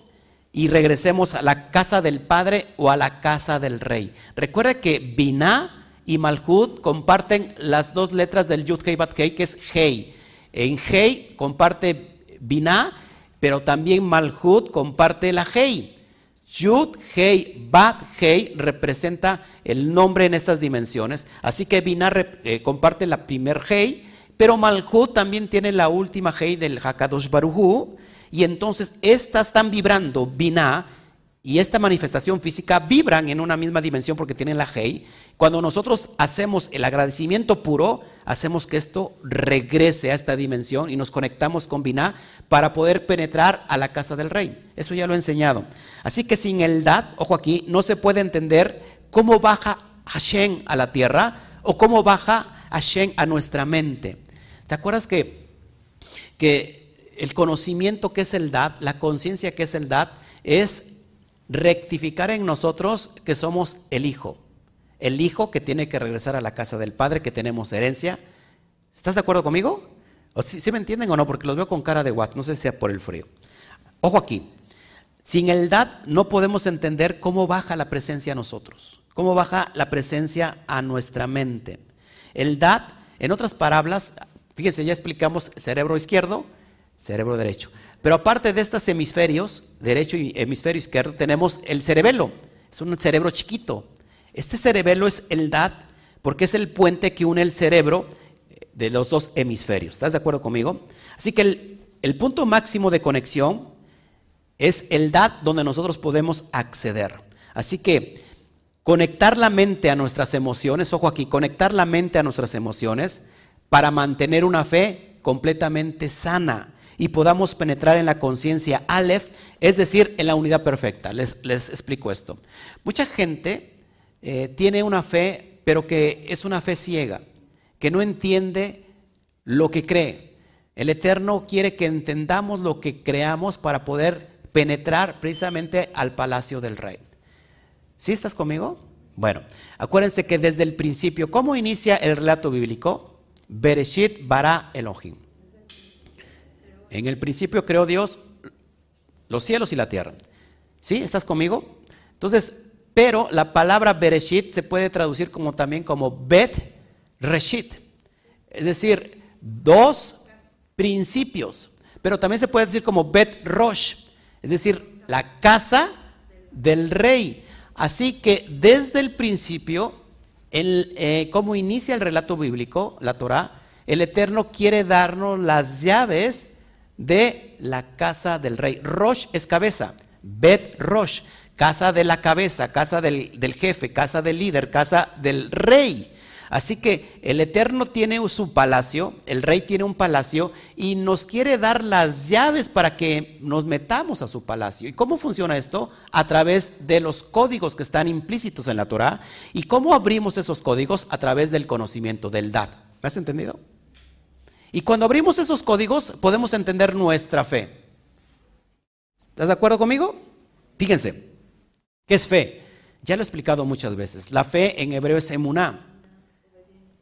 y regresemos a la casa del Padre o a la casa del Rey. Recuerda que Biná y Malhut comparten las dos letras del Yud Hei Bat Hei, que es Hei. En Hei comparte Biná, pero también Malhut comparte la Hei. Yud, Hei, Bat, Hei representa el nombre en estas dimensiones. Así que Binah eh, comparte la primer Hei, pero Malhut también tiene la última Hei del Hakadosh Baruhu. Y entonces estas están vibrando, Binah y esta manifestación física vibran en una misma dimensión porque tienen la Hei. Cuando nosotros hacemos el agradecimiento puro, hacemos que esto regrese a esta dimensión y nos conectamos con Binah para poder penetrar a la casa del rey. Eso ya lo he enseñado. Así que sin el Dad, ojo aquí, no se puede entender cómo baja Hashem a la tierra o cómo baja Hashem a nuestra mente. ¿Te acuerdas que, que el conocimiento que es el Dad, la conciencia que es el Dad, es rectificar en nosotros que somos el Hijo. El Hijo que tiene que regresar a la casa del Padre, que tenemos herencia. ¿Estás de acuerdo conmigo? ¿Sí, me entienden o no? Porque los veo con cara de what, no sé si sea por el frío. Ojo aquí, sin el dad no podemos entender cómo baja la presencia a nosotros, cómo baja la presencia a nuestra mente. El dad, en otras palabras, fíjense, ya explicamos cerebro izquierdo, cerebro derecho. Pero aparte de estos hemisferios, derecho y hemisferio izquierdo, tenemos el cerebelo. Es un cerebro chiquito. Este cerebelo es el DAT porque es el puente que une el cerebro de los dos hemisferios. ¿Estás de acuerdo conmigo? Así que el, el punto máximo de conexión es el DAT donde nosotros podemos acceder. Así que conectar la mente a nuestras emociones, ojo aquí, conectar la mente a nuestras emociones para mantener una fe completamente sana y podamos penetrar en la conciencia Aleph, es decir, en la unidad perfecta. Les, explico esto. Mucha gente eh, tiene una fe, pero que es una fe ciega, que no entiende lo que cree. El Eterno quiere que entendamos lo que creamos para poder penetrar precisamente al palacio del rey. ¿Sí estás conmigo? Bueno, acuérdense que desde el principio, ¿cómo inicia el relato bíblico? Bereshit bara Elohim. En el principio creó Dios los cielos y la tierra. ¿Sí? ¿Estás conmigo? Entonces, pero la palabra Bereshit se puede traducir como también como Bet Reshit. Es decir, dos principios. Pero también se puede decir como Bet Rosh. Es decir, la casa del rey. Así que desde el principio, el, eh, como inicia el relato bíblico, la Torah, el Eterno quiere darnos las llaves de la casa del rey. Rosh es cabeza, Bet Rosh, casa de la cabeza, casa del, jefe, casa del líder, casa del rey. Así que el Eterno tiene su palacio, el rey tiene un palacio y nos quiere dar las llaves para que nos metamos a su palacio. ¿Y cómo funciona esto? A través de los códigos que están implícitos en la Torah. ¿Y cómo abrimos esos códigos? A través del conocimiento del Dat. ¿Me has entendido? Y cuando abrimos esos códigos podemos entender nuestra fe. ¿Estás de acuerdo conmigo? Fíjense, ¿qué es fe? Ya lo he explicado muchas veces. La fe en hebreo es emuná.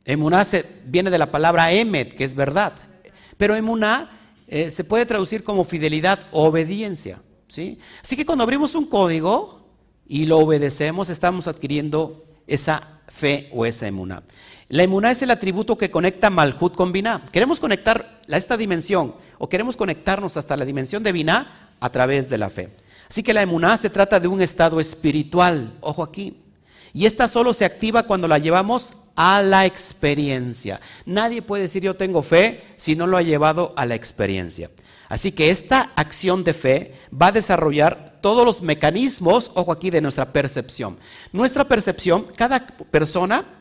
Emuná viene de la palabra emet, que es verdad. Pero emuná eh, se puede traducir como fidelidad obediencia. ¿sí? Así que cuando abrimos un código y lo obedecemos, estamos adquiriendo esa fe o esa emuná. La emuná es el atributo que conecta Malhut con Binah. Queremos conectar a esta dimensión o queremos conectarnos hasta la dimensión de Binah a través de la fe. Así que la emuná se trata de un estado espiritual, ojo aquí. Y esta solo se activa cuando la llevamos a la experiencia. Nadie puede decir yo tengo fe si no lo ha llevado a la experiencia. Así que esta acción de fe va a desarrollar todos los mecanismos, ojo aquí, de nuestra percepción. Nuestra percepción, cada persona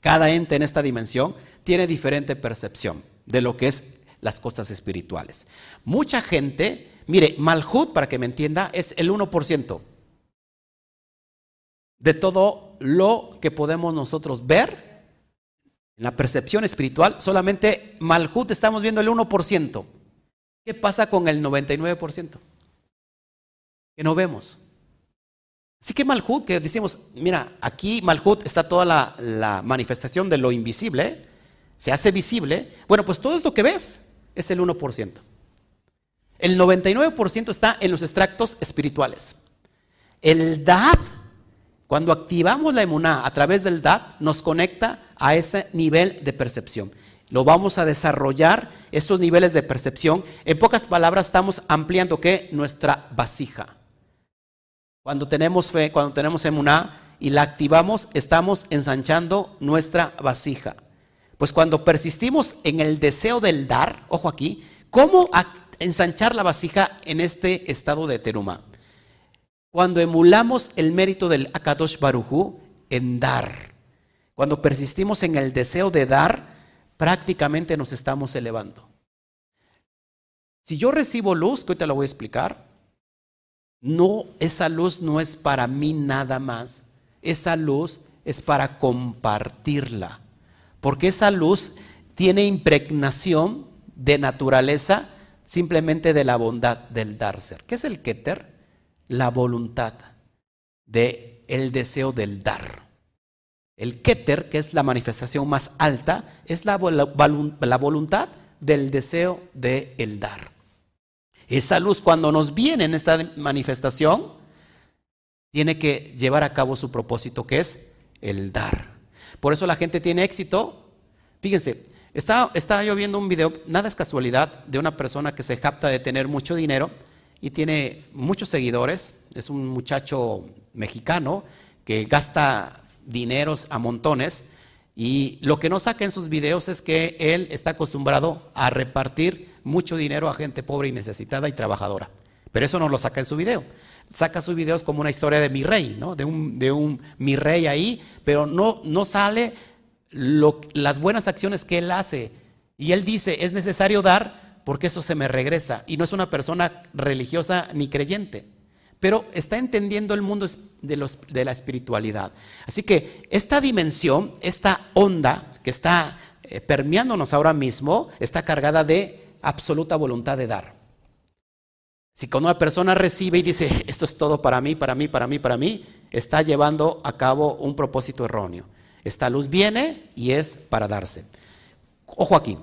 cada ente en esta dimensión tiene diferente percepción de lo que es las cosas espirituales. Mucha gente, mire, Malhut, para que me entienda, es el 1% de todo lo que podemos nosotros ver, En la percepción espiritual, solamente Malhut estamos viendo el 1%. ¿Qué pasa con el 99%? Que no vemos. Así que Malhut, que decimos, mira, aquí Malhut está toda la, manifestación de lo invisible, se hace visible. Bueno, pues todo esto que ves es el 1%. El 99% está en los extractos espirituales. El DAT, cuando activamos la emuná a través del DAT, nos conecta a ese nivel de percepción. Lo vamos a desarrollar, estos niveles de percepción. En pocas palabras, estamos ampliando ¿qué? Nuestra vasija. Cuando tenemos fe, cuando tenemos emuná y la activamos, estamos ensanchando nuestra vasija. Pues cuando persistimos en el deseo del dar, ojo aquí, ¿cómo ensanchar la vasija en este estado de teruma? Cuando emulamos el mérito del Akadosh Barujú en dar. Cuando persistimos en el deseo de dar, prácticamente nos estamos elevando. Si yo recibo luz, que hoy te lo voy a explicar, no, esa luz no es para mí nada más. Esa luz es para compartirla. Porque esa luz tiene impregnación de naturaleza simplemente de la bondad del dar ser. ¿Qué es el Keter? La voluntad de el deseo del dar. El Keter, que es la manifestación más alta, es la, voluntad del deseo de el dar. Esa luz cuando nos viene en esta manifestación, tiene que llevar a cabo su propósito, que es el dar. Por eso la gente tiene éxito. Fíjense, estaba, estaba yo viendo un video, nada es casualidad, de una persona que se capta de tener mucho dinero y tiene muchos seguidores. Es un muchacho mexicano que gasta dineros a montones y lo que no saca en sus videos es que él está acostumbrado a repartir mucho dinero a gente pobre y necesitada y trabajadora. Pero eso no lo saca en su video. Saca sus videos como una historia de mi rey, ¿no? De un, de un mi rey ahí, pero no, no sale las buenas acciones que él hace. Y él dice, es necesario dar porque eso se me regresa. Y no es una persona religiosa ni creyente, pero está entendiendo el mundo de, la espiritualidad. Así que esta dimensión, esta onda que está eh, permeándonos ahora mismo, está cargada de absoluta voluntad de dar. Si cuando una persona recibe y dice, esto es todo para mí, para mí, para mí, para mí, está llevando a cabo un propósito erróneo. Esta luz viene y es para darse. Ojo aquí.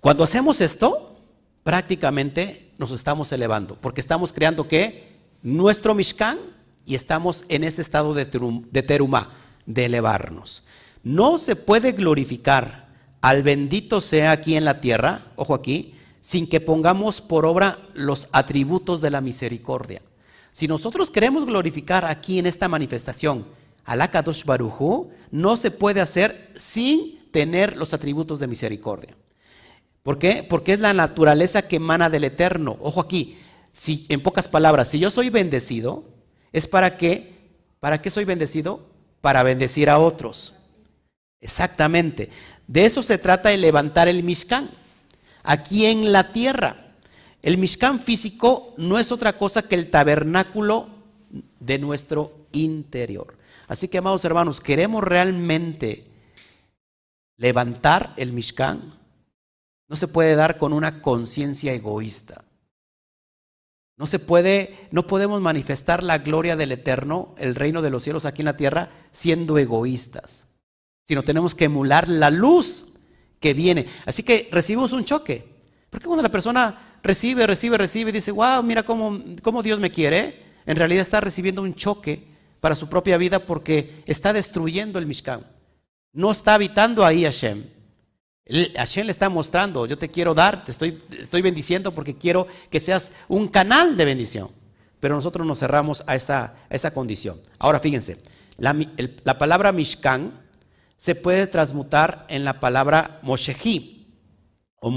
Cuando hacemos esto, prácticamente nos estamos elevando, porque estamos creando que nuestro Mishkan y estamos en ese estado de, de terumá, de elevarnos. No se puede glorificar al bendito sea aquí en la tierra, ojo aquí, sin que pongamos por obra los atributos de la misericordia. Si nosotros queremos glorificar aquí en esta manifestación al Akadosh Barujú, no se puede hacer sin tener los atributos de misericordia. ¿Por qué? Porque es la naturaleza que emana del Eterno. Ojo aquí, si en pocas palabras, si yo soy bendecido, es para qué? ¿Para qué soy bendecido? Para bendecir a otros. Exactamente. De eso se trata de levantar el Mishkan. Aquí en la tierra. El Mishkan físico no es otra cosa que el tabernáculo de nuestro interior. Así que, amados hermanos, queremos realmente levantar el Mishkan. No se puede dar con una conciencia egoísta. No se puede, no podemos manifestar la gloria del Eterno, el reino de los cielos aquí en la tierra, siendo egoístas sino tenemos que emular la luz que viene. Así que recibimos un choque. Porque cuando la persona recibe, recibe, recibe, y dice, wow, mira cómo, cómo Dios me quiere, en realidad está recibiendo un choque para su propia vida porque está destruyendo el Mishkan. No está habitando ahí Hashem. Hashem le está mostrando, yo te quiero dar, te estoy, estoy bendiciendo porque quiero que seas un canal de bendición. Pero nosotros nos cerramos a esa, esa condición. Ahora fíjense, la, la palabra Mishkan se puede transmutar en la palabra moshehi o,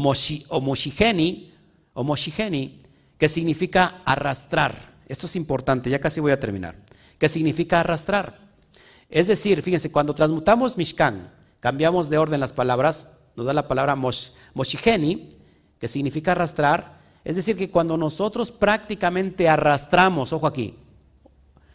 moshigeni, o que significa arrastrar. Esto es importante, ya casi voy a terminar. ¿Qué significa arrastrar? Es decir, fíjense, cuando transmutamos Mishkan, cambiamos de orden las palabras, nos da la palabra moshigeni, que significa arrastrar. Es decir, que cuando nosotros prácticamente arrastramos, ojo aquí,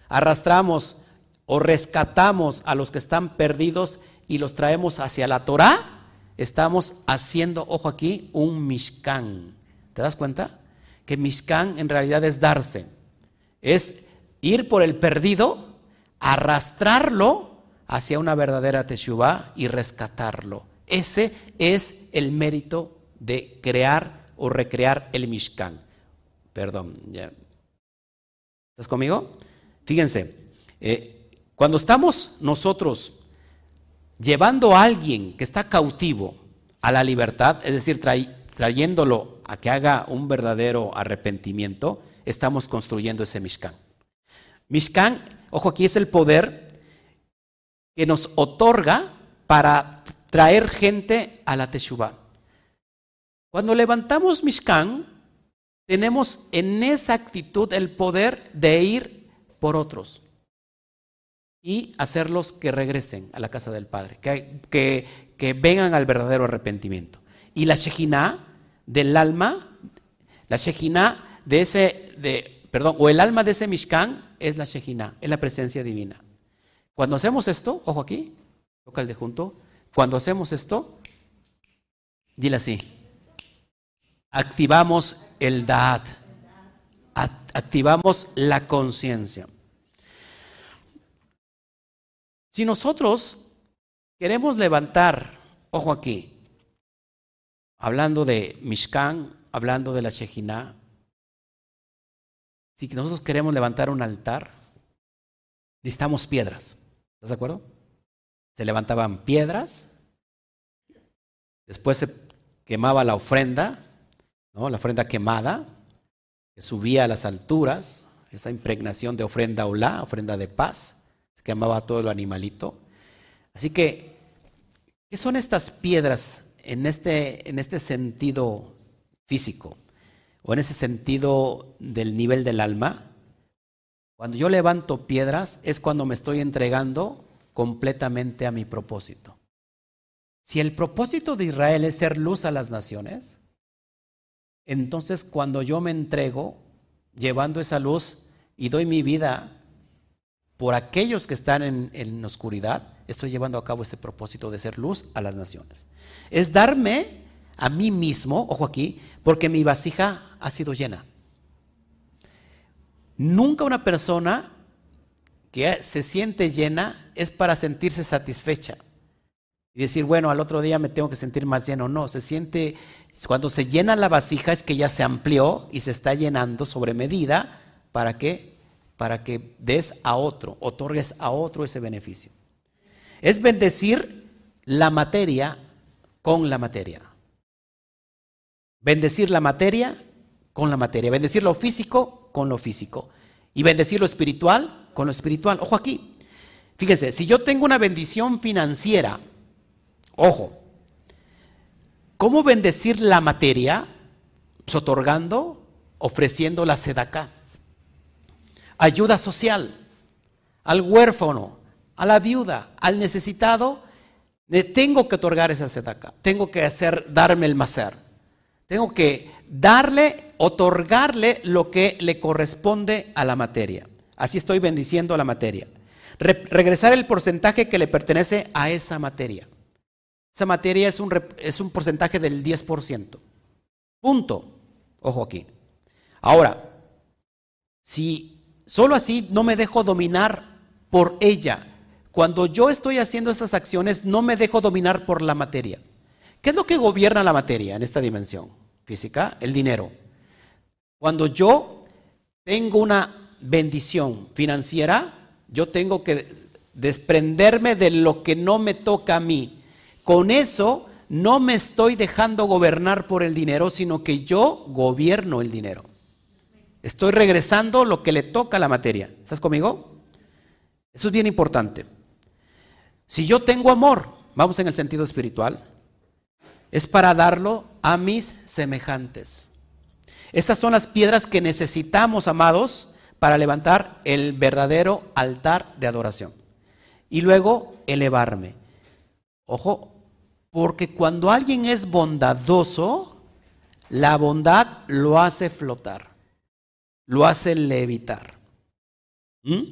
arrastramos o rescatamos a los que están perdidos y los traemos hacia la Torah, estamos haciendo, ojo aquí, un Mishkan. ¿Te das cuenta? Que Mishkan en realidad es darse. Es ir por el perdido, arrastrarlo hacia una verdadera Teshuvah y rescatarlo. Ese es el mérito de crear o recrear el Mishkan. Perdón. ¿Estás conmigo? Fíjense, eh, cuando estamos nosotros llevando a alguien que está cautivo a la libertad, es decir, trayéndolo a que haga un verdadero arrepentimiento, estamos construyendo ese Mishkan. Mishkan, ojo aquí, es el poder que nos otorga para traer gente a la Teshuvah. Cuando levantamos Mishkan, tenemos en esa actitud el poder de ir por otros y hacerlos que regresen a la casa del Padre, que, que, vengan al verdadero arrepentimiento. Y la Shejina del alma, la Shejina de ese, de, perdón, o el alma de ese Mishkan es la Shejina, es la presencia divina. Cuando hacemos esto, ojo aquí, toca el de junto, cuando hacemos esto, dile así, activamos el Da'at, activamos la conciencia. Si nosotros queremos levantar, ojo aquí, hablando de Mishkan, hablando de la Shejina, si nosotros queremos levantar un altar, necesitamos piedras. ¿Estás de acuerdo? Se levantaban piedras, después se quemaba la ofrenda, ¿no? la ofrenda quemada, que subía a las alturas, esa impregnación de ofrenda olá, ofrenda de paz que amaba todo lo animalito. Así que, ¿qué son estas piedras en este, en este sentido físico o en ese sentido del nivel del alma? Cuando yo levanto piedras es cuando me estoy entregando completamente a mi propósito. Si el propósito de Israel es ser luz a las naciones, entonces cuando yo me entrego llevando esa luz y doy mi vida por aquellos que están en, oscuridad, estoy llevando a cabo este propósito de ser luz a las naciones. Es darme a mí mismo, ojo aquí, porque mi vasija ha sido llena. Nunca una persona que se siente llena es para sentirse satisfecha y decir, bueno, al otro día me tengo que sentir más lleno. No, se siente, cuando se llena la vasija es que ya se amplió y se está llenando sobre medida para que para que des a otro, otorgues a otro ese beneficio. Es bendecir la materia con la materia. Bendecir la materia con la materia. Bendecir lo físico con lo físico. Y bendecir lo espiritual con lo espiritual. Ojo aquí. Fíjense, si yo tengo una bendición financiera, ojo, ¿cómo bendecir la materia? Pues otorgando, ofreciendo la sedacá ayuda social, al huérfano, a la viuda, al necesitado, tengo que otorgar esa sedaka, tengo que hacer, darme el macer, tengo que darle, otorgarle lo que le corresponde a la materia. Así estoy bendiciendo a la materia. regresar el porcentaje que le pertenece a esa materia. Esa materia es un, es un porcentaje del 10%. Punto. Ojo aquí. Ahora, si Solo así no me dejo dominar por ella. Cuando yo estoy haciendo esas acciones, no me dejo dominar por la materia. ¿Qué es lo que gobierna la materia en esta dimensión física? El dinero. Cuando yo tengo una bendición financiera, yo tengo que desprenderme de lo que no me toca a mí. Con eso no me estoy dejando gobernar por el dinero, sino que yo gobierno el dinero. Estoy regresando lo que le toca a la materia. ¿Estás conmigo? Eso es bien importante. Si yo tengo amor, vamos en el sentido espiritual, es para darlo a mis semejantes. Estas son las piedras que necesitamos, amados, para levantar el verdadero altar de adoración. Y luego elevarme. Ojo, porque cuando alguien es bondadoso, la bondad lo hace flotar lo hace levitar. ¿Mm?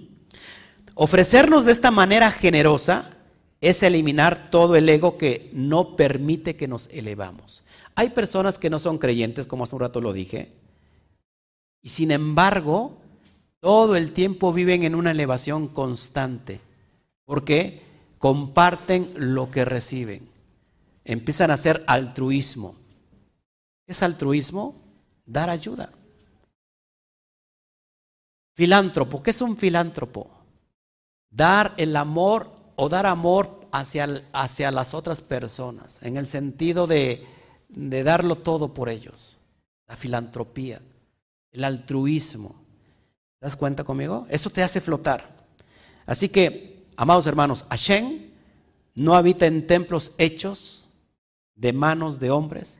Ofrecernos de esta manera generosa es eliminar todo el ego que no permite que nos elevamos. Hay personas que no son creyentes, como hace un rato lo dije, y sin embargo, todo el tiempo viven en una elevación constante, porque comparten lo que reciben. Empiezan a hacer altruismo. ¿Qué es altruismo? Dar ayuda. Filántropo, ¿qué es un filántropo? Dar el amor o dar amor hacia, hacia las otras personas, en el sentido de, de darlo todo por ellos. La filantropía, el altruismo. ¿Te das cuenta conmigo? Eso te hace flotar. Así que, amados hermanos, Hashem no habita en templos hechos de manos de hombres.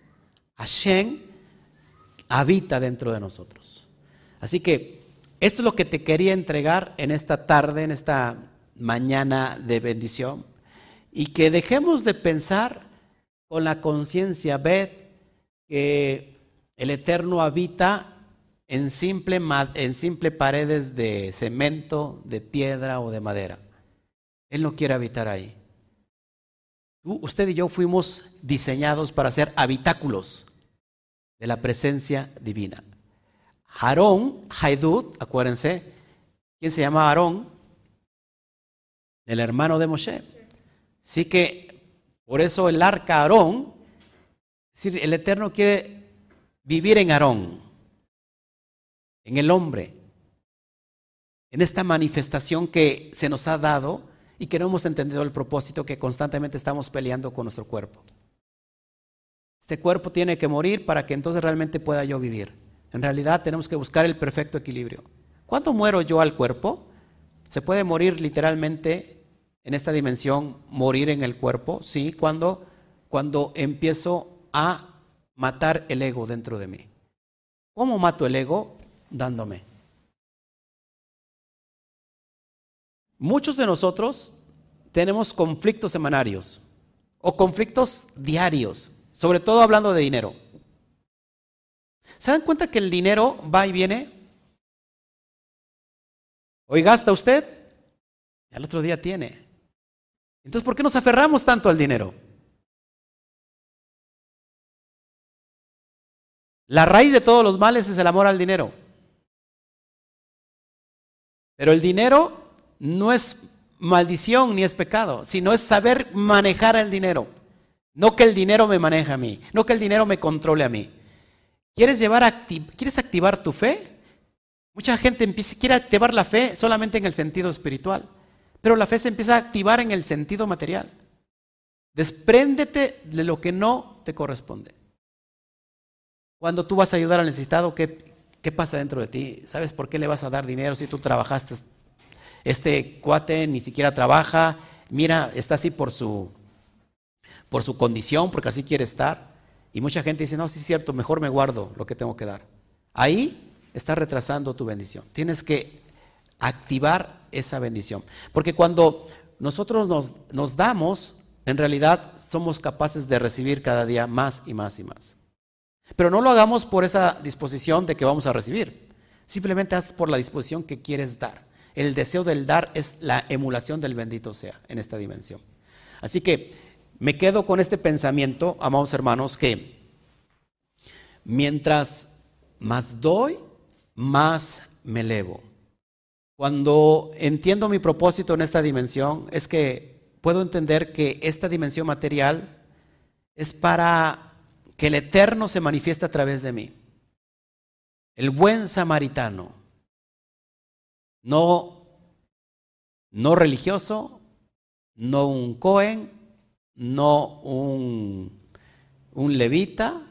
Hashem habita dentro de nosotros. Así que esto es lo que te quería entregar en esta tarde, en esta mañana de bendición. Y que dejemos de pensar con la conciencia, ved, que el Eterno habita en simple, en simple paredes de cemento, de piedra o de madera. Él no quiere habitar ahí. usted y yo fuimos diseñados para ser habitáculos de la presencia divina. Aarón, Haidut, acuérdense, ¿quién se llama Aarón? El hermano de Moshe. Así que por eso el arca Aarón, es decir, el Eterno quiere vivir en Aarón, en el hombre, en esta manifestación que se nos ha dado y que no hemos entendido el propósito que constantemente estamos peleando con nuestro cuerpo. Este cuerpo tiene que morir para que entonces realmente pueda yo vivir. En realidad tenemos que buscar el perfecto equilibrio. ¿Cuándo muero yo al cuerpo? ¿Se puede morir literalmente en esta dimensión, morir en el cuerpo? Sí, cuando, cuando empiezo a matar el ego dentro de mí. ¿Cómo mato el ego? Dándome. Muchos de nosotros tenemos conflictos semanarios o conflictos diarios, sobre todo hablando de dinero. ¿Se dan cuenta que el dinero va y viene? Hoy gasta usted, al otro día tiene. Entonces, ¿por qué nos aferramos tanto al dinero? La raíz de todos los males es el amor al dinero. Pero el dinero no es maldición ni es pecado, sino es saber manejar el dinero. No que el dinero me maneje a mí, no que el dinero me controle a mí. ¿Quieres, llevar ¿Quieres activar tu fe? Mucha gente empieza, quiere activar la fe solamente en el sentido espiritual, pero la fe se empieza a activar en el sentido material. Despréndete de lo que no te corresponde. Cuando tú vas a ayudar al necesitado, ¿qué, ¿qué pasa dentro de ti? ¿Sabes por qué le vas a dar dinero si tú trabajaste? Este cuate ni siquiera trabaja, mira, está así por su, por su condición, porque así quiere estar. Y mucha gente dice, no, sí es cierto, mejor me guardo lo que tengo que dar. Ahí está retrasando tu bendición. Tienes que activar esa bendición. Porque cuando nosotros nos, damos, en realidad somos capaces de recibir cada día más y más y más. Pero no lo hagamos por esa disposición de que vamos a recibir. Simplemente haz por la disposición que quieres dar. El deseo del dar es la emulación del bendito sea en esta dimensión. Así que me quedo con este pensamiento, amados hermanos, que mientras más doy, más me elevo. Cuando entiendo mi propósito en esta dimensión, es que puedo entender que esta dimensión material es para que el eterno se manifieste a través de mí. El buen samaritano, no, no religioso, no un Cohen, no un, levita,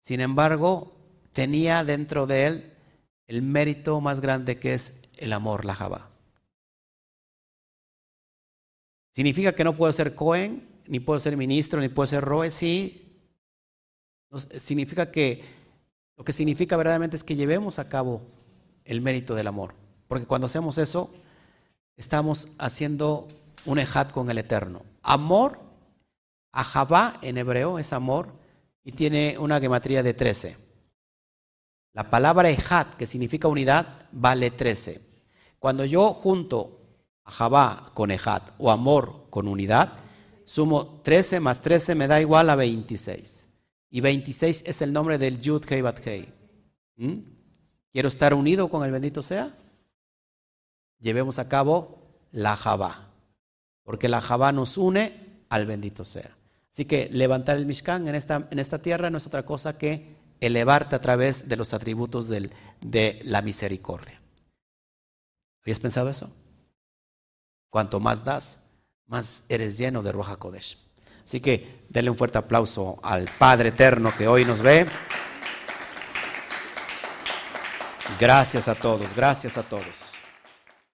sin embargo, tenía dentro de él el mérito más grande que es el amor, la Java. ¿Significa que no puedo ser Cohen, ni puedo ser ministro, ni puedo ser Roe? Sí. Significa que lo que significa verdaderamente es que llevemos a cabo el mérito del amor. Porque cuando hacemos eso, estamos haciendo un ejat con el Eterno. Amor Ahabá en hebreo es amor y tiene una gematría de 13. La palabra ejat, que significa unidad, vale 13. Cuando yo junto Ahabá con ejat o amor con unidad, sumo 13 más 13 me da igual a 26. Y 26 es el nombre del Yud Hei Bat Hei. ¿Mm? Quiero estar unido con el bendito sea. Llevemos a cabo la Jabá. Porque la Jabá nos une al bendito sea. Así que levantar el Mishkan en esta, en esta tierra no es otra cosa que elevarte a través de los atributos de la misericordia. ¿Habías pensado eso? Cuanto más das, más eres lleno de Roja Kodesh. Así que denle un fuerte aplauso al Padre Eterno que hoy nos ve. Gracias a todos, gracias a todos.